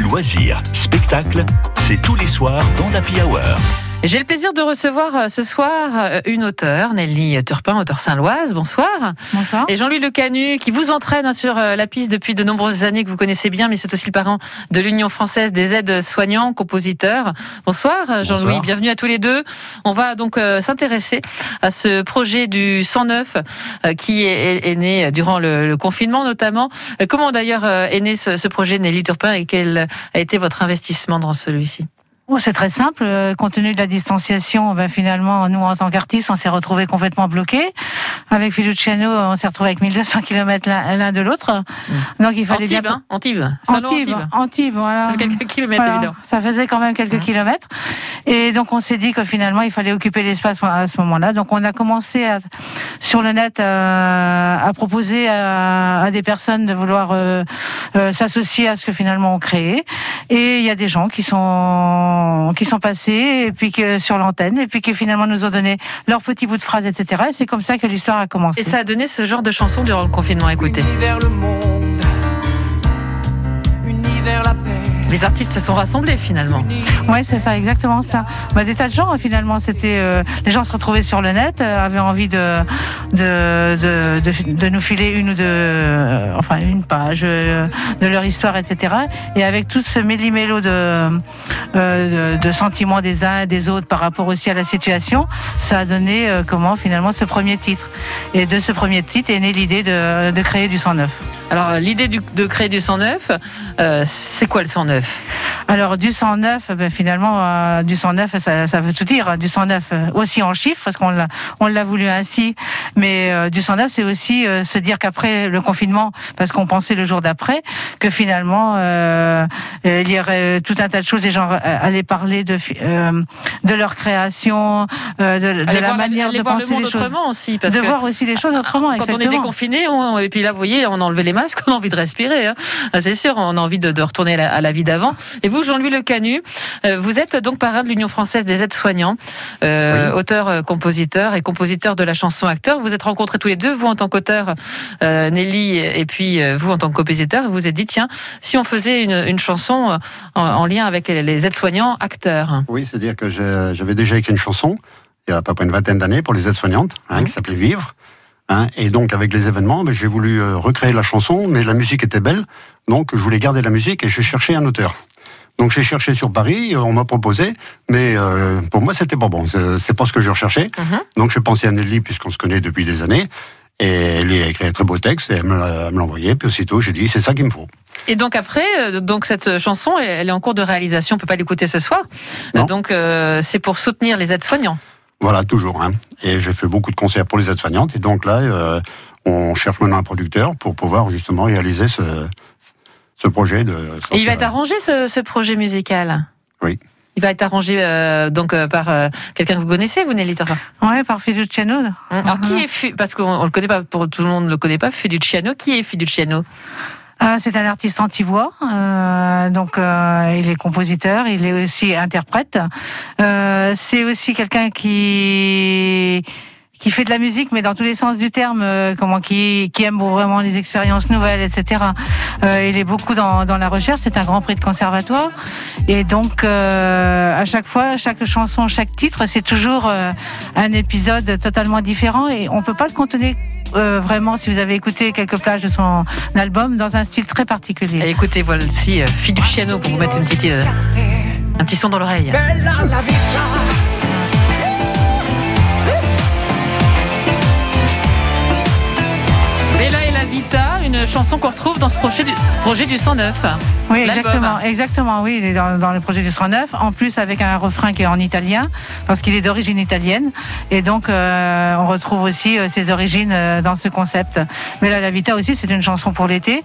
Loisirs, spectacles, c'est tous les soirs dans l'Happy Hour. J'ai le plaisir de recevoir euh, ce soir euh, une auteure, Nelly Turpin, auteure saint-loise. Bonsoir. Bonsoir. Et Jean-Louis Lecanu, qui vous entraîne hein, sur euh, la piste depuis de nombreuses années, que vous connaissez bien, mais c'est aussi le parent de l'Union française des aides soignants, compositeurs. Bonsoir, Jean-Louis. Bienvenue à tous les deux. On va donc s'intéresser à ce projet du 109 qui est, né durant le, confinement, notamment. comment d'ailleurs est né ce, ce projet, Nelly Turpin, et quel a été votre investissement dans celui-ci? Oh, c'est très simple. Euh, compte tenu de la distanciation, ben, finalement, nous, en tant qu'artistes, on s'est retrouvés complètement bloqués. Avec Fiduciano, on s'est retrouvés avec 1200 km l'un de l'autre. Mmh. Donc, il fallait Antibes, bien... Hein Antibes. Antibes. Antibes, voilà. Ça fait quelques kilomètres, évidemment. Ça faisait quand même quelques mmh. kilomètres. Et donc, on s'est dit que finalement, il fallait occuper l'espace à ce moment-là. Donc, on a commencé à, sur le net à, à proposer à, à, des personnes de vouloir euh, euh, s'associer à ce que finalement on créait. Et il y a des gens qui sont qui sont passés et puis que sur l'antenne et puis qui finalement nous ont donné leur petit bout de phrase, etc. Et c'est comme ça que l'histoire a commencé. Et ça a donné ce genre de chanson durant le confinement. Écoutez. Univers le monde, univers la paix les artistes sont rassemblés finalement. Ouais, c'est ça, exactement ça. Bah, des tas de gens finalement. C'était euh, les gens se retrouvaient sur le net, euh, avaient envie de de, de, nous filer une ou deux, euh, enfin une page de leur histoire, etc. Et avec tout ce méli-mélo de, sentiments des uns et des autres par rapport aussi à la situation, ça a donné comment finalement ce premier titre. Et de ce premier titre est née l'idée de, de créer du 109. Alors l'idée de créer du 109, euh, c'est quoi le 109 Alors du 109, ben, finalement, euh, du 109, ça, ça, veut tout dire. Du 109 euh, aussi en chiffres, parce qu'on l'a, on l'a voulu ainsi. Mais euh, du 109, c'est aussi se dire qu'après le confinement, parce qu'on pensait le jour d'après, que finalement il y aurait tout un tas de choses. Les gens allaient parler de de leur création, de, de la manière de penser les choses. Aussi, de voir aussi les choses autrement. Quand on est déconfiné, et puis là, vous voyez, on enlevait les masques, on a envie de respirer. Hein. Ah, c'est sûr, on a envie de, retourner à la, vie d'avant. Et vous, Jean-Louis Le Canu, euh, vous êtes donc parrain de l'Union française des aides-soignants, euh, auteur, euh, compositeur et compositeur de la chanson acteur. Vous êtes rencontrés tous les deux, vous en tant qu'auteur, Nelly, et puis vous en tant que compositeur. Vous vous êtes dit, tiens, si on faisait une, chanson en, lien avec les aides-soignants acteurs. Oui, c'est-à-dire que j'avais déjà écrit une chanson il y a à peu près une vingtaine d'années pour les aides-soignantes, hein, qui s'appelait Vivre. Hein, et donc avec les événements, ben, j'ai voulu euh, recréer la chanson, mais la musique était belle, donc je voulais garder la musique et je cherchais un auteur. Donc j'ai cherché sur Paris, euh, on m'a proposé, mais euh, pour moi c'était pas bon, c'est pas ce que je recherchais. Mhm. Donc j'ai pensé à Nelly puisqu'on se connaît depuis des années, et elle a écrit un très beau texte et elle me l'a envoyé, puis aussitôt j'ai dit c'est ça qu'il me faut. Et donc après, donc cette chanson, elle est en cours de réalisation, on peut pas l'écouter ce soir. Donc c'est pour soutenir les aides-soignants. Voilà, toujours. Hein. Et j'ai fait beaucoup de concerts pour les aides-soignantes. Et donc là, euh, on cherche maintenant un producteur pour pouvoir justement réaliser ce, ce projet. De et il va être arrangé, ce, projet musical? Oui. Il va être arrangé euh, donc euh, par quelqu'un que vous connaissez, vous Nelly Oui, par Fiduciano. Alors qui est parce qu'on le connaît pas, pour tout le monde ne le connaît pas, Fiduciano. Qui est Fiduciano? Ah, c'est un artiste anti-voix, euh, donc euh, il est compositeur, il est aussi interprète. Euh, c'est aussi quelqu'un qui qui fait de la musique, mais dans tous les sens du terme, euh, comment qui, qui aime vraiment les expériences nouvelles, etc. Euh, il est beaucoup dans, dans la recherche. C'est un grand prix de conservatoire, et donc euh, à chaque fois, chaque chanson, chaque titre, c'est toujours euh, un épisode totalement différent, et on peut pas le contenir euh, vraiment, si vous avez écouté quelques plages de son album, dans un style très particulier. Et écoutez, voilà aussi euh, Fiduciano pour vous mettre une petite, euh, un petit son dans l'oreille. Une chanson qu'on retrouve dans ce projet du, projet du 109. Oui, exactement, exactement. Oui, il est dans, dans, le projet du 109. En plus, avec un refrain qui est en italien, parce qu'il est d'origine italienne. Et donc, euh, on retrouve aussi euh, ses origines euh, dans ce concept. Mais là, la Vita aussi, c'est une chanson pour l'été,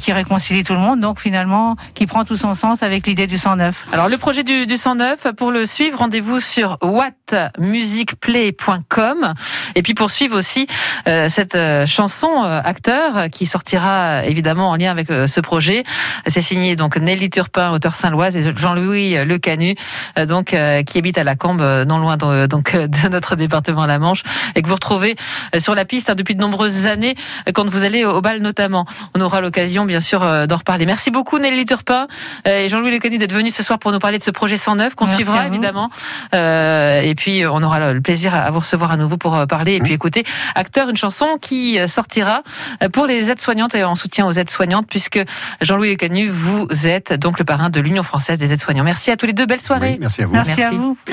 qui réconcilie tout le monde. Donc, finalement, qui prend tout son sens avec l'idée du 109. Alors, le projet du, du 109, pour le suivre, rendez-vous sur whatmusicplay.com. Et puis, pour suivre aussi cette chanson acteur qui sortira évidemment en lien avec ce projet C'est signé donc Nelly Turpin, auteur saint-loise, et Jean-Louis Le Canu, euh, donc euh, qui habite à la Cambe, euh, non loin de, donc de notre département la Manche, et que vous retrouvez sur la piste hein, depuis de nombreuses années quand vous allez au bal notamment. On aura l'occasion bien sûr d'en reparler. Merci beaucoup Nelly Turpin et Jean-Louis Le Canu d'être venu ce soir pour nous parler de ce projet 109 qu'on suivra évidemment. et puis on aura le plaisir à vous recevoir à nouveau pour parler et puis écouter Acteur, une chanson qui sortira pour les aides-soignantes et en soutien aux aides-soignantes puisque Jean-Louis Le Canu, vous êtes donc le parrain de l'Union française des aides-soignants. Merci à tous les deux, belle soirée. merci à vous. merci. à vous.